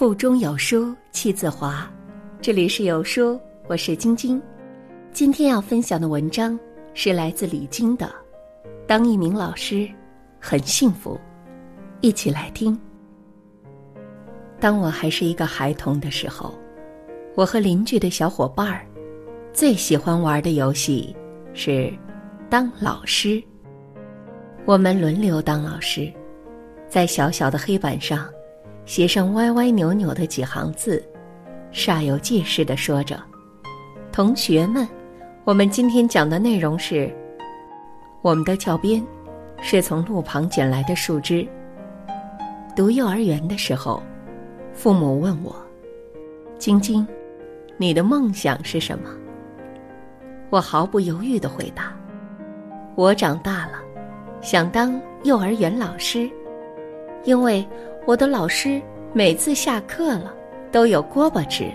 腹中有书气自华，这里是有书，我是晶晶。今天要分享的文章是来自李晶的《当一名老师很幸福》，一起来听。当我还是一个孩童的时候，我和邻居的小伙伴儿最喜欢玩的游戏是当老师。我们轮流当老师，在小小的黑板上。写上歪歪扭扭的几行字，煞有介事的说着：“同学们，我们今天讲的内容是，我们的教鞭是从路旁捡来的树枝。”读幼儿园的时候，父母问我：“晶晶，你的梦想是什么？”我毫不犹豫的回答：“我长大了，想当幼儿园老师，因为。”我的老师每次下课了都有锅巴吃，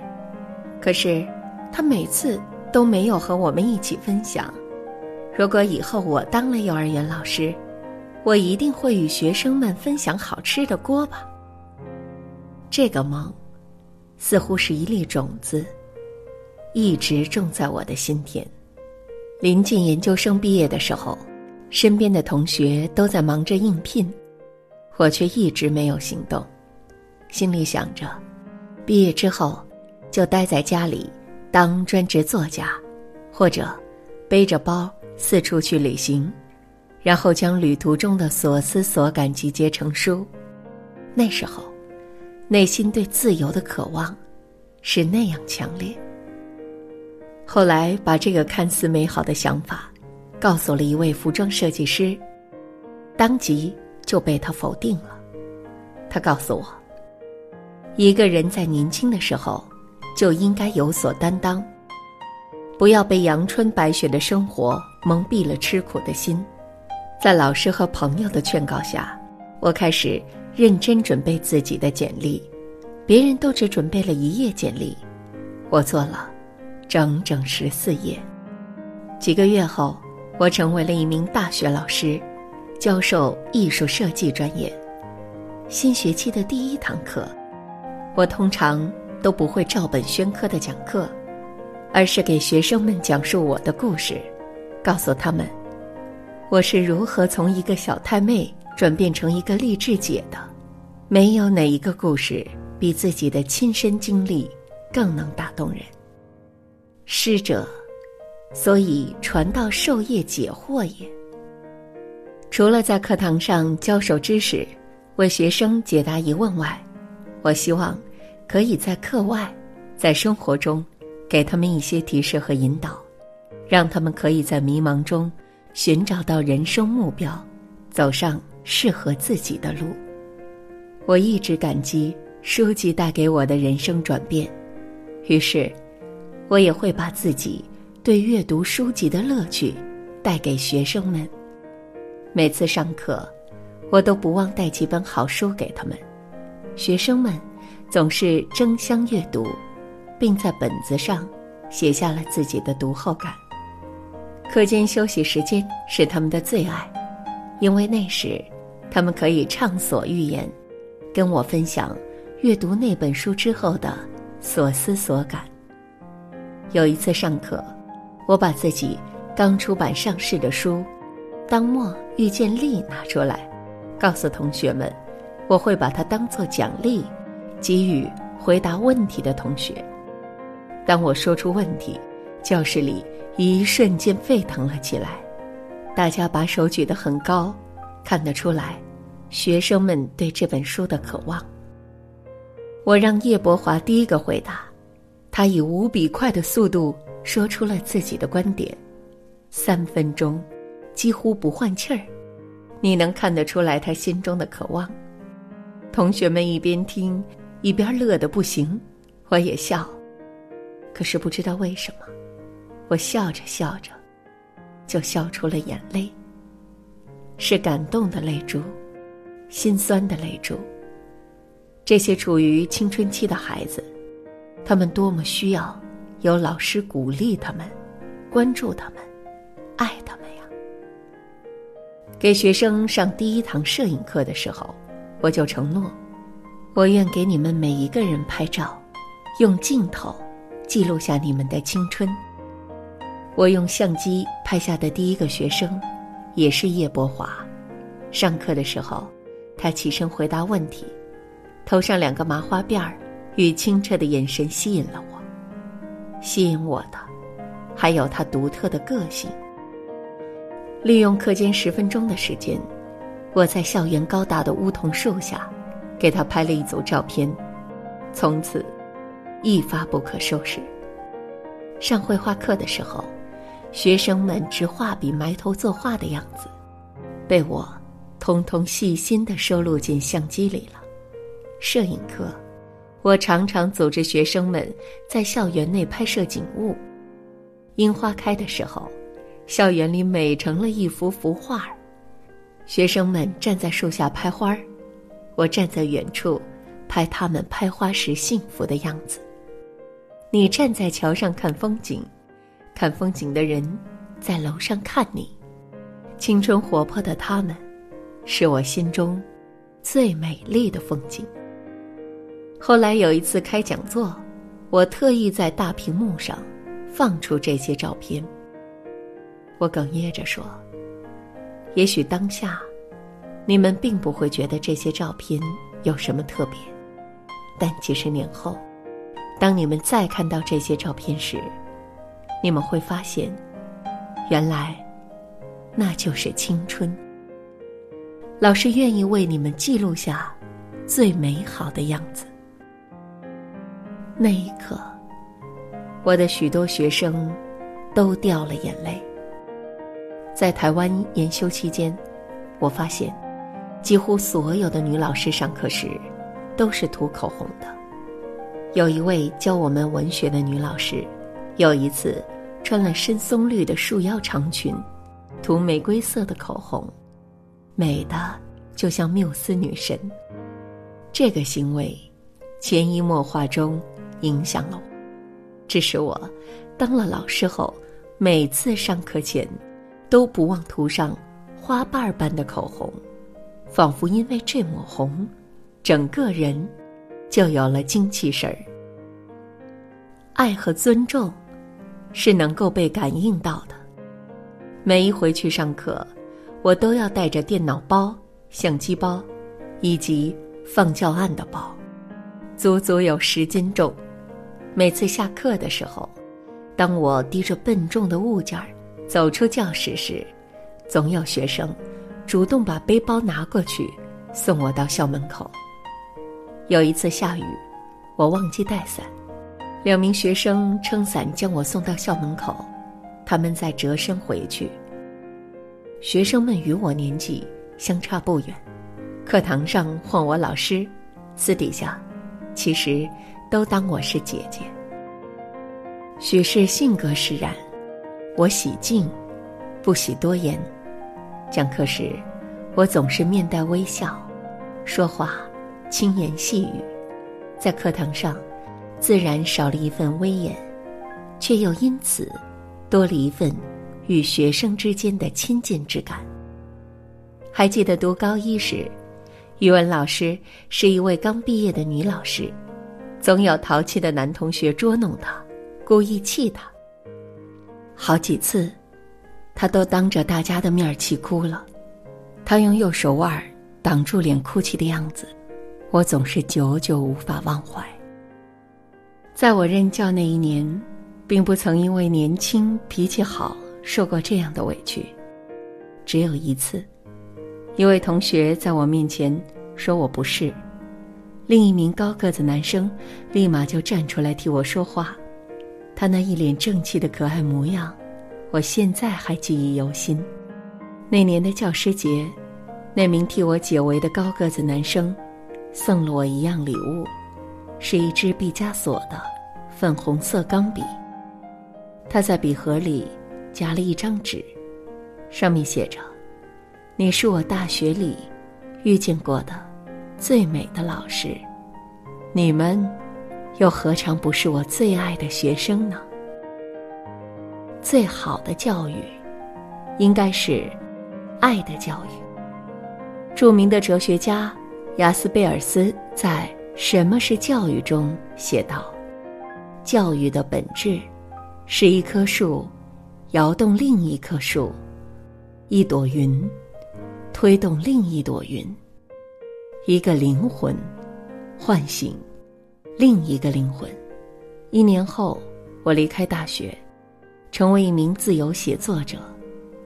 可是他每次都没有和我们一起分享。如果以后我当了幼儿园老师，我一定会与学生们分享好吃的锅巴。这个梦，似乎是一粒种子，一直种在我的心田。临近研究生毕业的时候，身边的同学都在忙着应聘。我却一直没有行动，心里想着，毕业之后就待在家里当专职作家，或者背着包四处去旅行，然后将旅途中的所思所感集结成书。那时候，内心对自由的渴望是那样强烈。后来把这个看似美好的想法告诉了一位服装设计师，当即。就被他否定了。他告诉我，一个人在年轻的时候就应该有所担当，不要被阳春白雪的生活蒙蔽了吃苦的心。在老师和朋友的劝告下，我开始认真准备自己的简历。别人都只准备了一页简历，我做了整整十四页。几个月后，我成为了一名大学老师。教授艺术设计专业，新学期的第一堂课，我通常都不会照本宣科的讲课，而是给学生们讲述我的故事，告诉他们我是如何从一个小太妹转变成一个励志姐的。没有哪一个故事比自己的亲身经历更能打动人。师者，所以传道授业解惑也。除了在课堂上教授知识，为学生解答疑问外，我希望可以在课外，在生活中，给他们一些提示和引导，让他们可以在迷茫中寻找到人生目标，走上适合自己的路。我一直感激书籍带给我的人生转变，于是，我也会把自己对阅读书籍的乐趣带给学生们。每次上课，我都不忘带几本好书给他们。学生们总是争相阅读，并在本子上写下了自己的读后感。课间休息时间是他们的最爱，因为那时他们可以畅所欲言，跟我分享阅读那本书之后的所思所感。有一次上课，我把自己刚出版上市的书。当末遇见力拿出来，告诉同学们，我会把它当做奖励，给予回答问题的同学。当我说出问题，教室里一瞬间沸腾了起来，大家把手举得很高，看得出来，学生们对这本书的渴望。我让叶伯华第一个回答，他以无比快的速度说出了自己的观点，三分钟。几乎不换气儿，你能看得出来他心中的渴望。同学们一边听，一边乐得不行，我也笑。可是不知道为什么，我笑着笑着，就笑出了眼泪。是感动的泪珠，心酸的泪珠。这些处于青春期的孩子，他们多么需要有老师鼓励他们，关注他们，爱他们。给学生上第一堂摄影课的时候，我就承诺，我愿给你们每一个人拍照，用镜头记录下你们的青春。我用相机拍下的第一个学生，也是叶伯华。上课的时候，他起身回答问题，头上两个麻花辫儿与清澈的眼神吸引了我。吸引我的，还有他独特的个性。利用课间十分钟的时间，我在校园高大的梧桐树下，给他拍了一组照片，从此一发不可收拾。上绘画课的时候。学生们执画笔埋头作画的样子，被我通通细心的收录进相机里了。摄影课，我常常组织学生们在校园内拍摄景物。樱花开的时候，校园里美成了一幅幅画儿。学生们站在树下拍花儿，我站在远处拍他们拍花时幸福的样子。你站在桥上看风景。看风景的人，在楼上看你，青春活泼的他们，是我心中最美丽的风景。后来有一次开讲座，我特意在大屏幕上放出这些照片。我哽咽着说：“也许当下，你们并不会觉得这些照片有什么特别，但几十年后，当你们再看到这些照片时，”你们会发现，原来那就是青春。老师愿意为你们记录下最美好的样子。那一刻，我的许多学生都掉了眼泪。在台湾研修期间，我发现，几乎所有的女老师上课时都是涂口红的。有一位教我们文学的女老师，有一次。穿了深松绿的束腰长裙，涂玫瑰色的口红，美的就像缪斯女神。这个行为，潜移默化中影响了我，致使我当了老师后，每次上课前都不忘涂上花瓣般的口红，仿佛因为这抹红，整个人就有了精气神儿。爱和尊重。是能够被感应到的。每一回去上课，我都要带着电脑包、相机包，以及放教案的包，足足有十斤重。每次下课的时候，当我提着笨重的物件儿走出教室时，总有学生主动把背包拿过去，送我到校门口。有一次下雨，我忘记带伞。两名学生撑伞将我送到校门口，他们在折身回去。学生们与我年纪相差不远，课堂上唤我老师，私底下其实都当我是姐姐。许是性格使然，我喜静，不喜多言。讲课时，我总是面带微笑，说话轻言细语，在课堂上。自然少了一份威严，却又因此多了一份与学生之间的亲近之感。还记得读高一时，语文老师是一位刚毕业的女老师，总有淘气的男同学捉弄她，故意气她。好几次，他都当着大家的面气哭了。他用右手腕挡住脸哭泣的样子，我总是久久无法忘怀。在我任教那一年，并不曾因为年轻脾气好受过这样的委屈。只有一次，一位同学在我面前说我不是，另一名高个子男生立马就站出来替我说话。他那一脸正气的可爱模样，我现在还记忆犹新。那年的教师节，那名替我解围的高个子男生送了我一样礼物。是一支毕加索的粉红色钢笔。他在笔盒里夹了一张纸，上面写着：“你是我大学里遇见过的最美的老师，你们又何尝不是我最爱的学生呢？”最好的教育，应该是爱的教育。著名的哲学家雅斯贝尔斯在。什么是教育》中写道：“教育的本质，是一棵树摇动另一棵树，一朵云推动另一朵云，一个灵魂唤醒另一个灵魂。”一年后，我离开大学，成为一名自由写作者，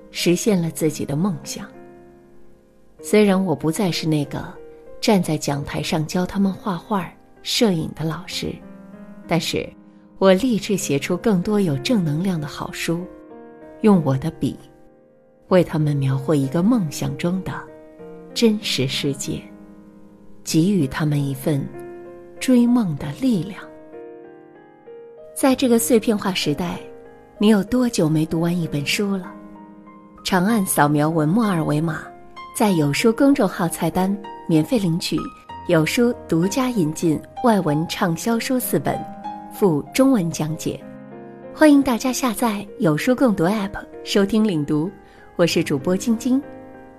实现了自己的梦想。虽然我不再是那个站在讲台上教他们画画、摄影的老师，但是我立志写出更多有正能量的好书，用我的笔为他们描绘一个梦想中的真实世界，给予他们一份追梦的力量。在这个碎片化时代，你有多久没读完一本书了？长按扫描文末二维码。在有书公众号菜单免费领取有书独家引进外文畅销书四本，附中文讲解。欢迎大家下载有书共读 App 收听领读。我是主播晶晶，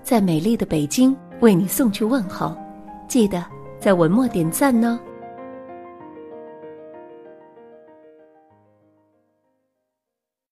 在美丽的北京为你送去问候。记得在文末点赞呢。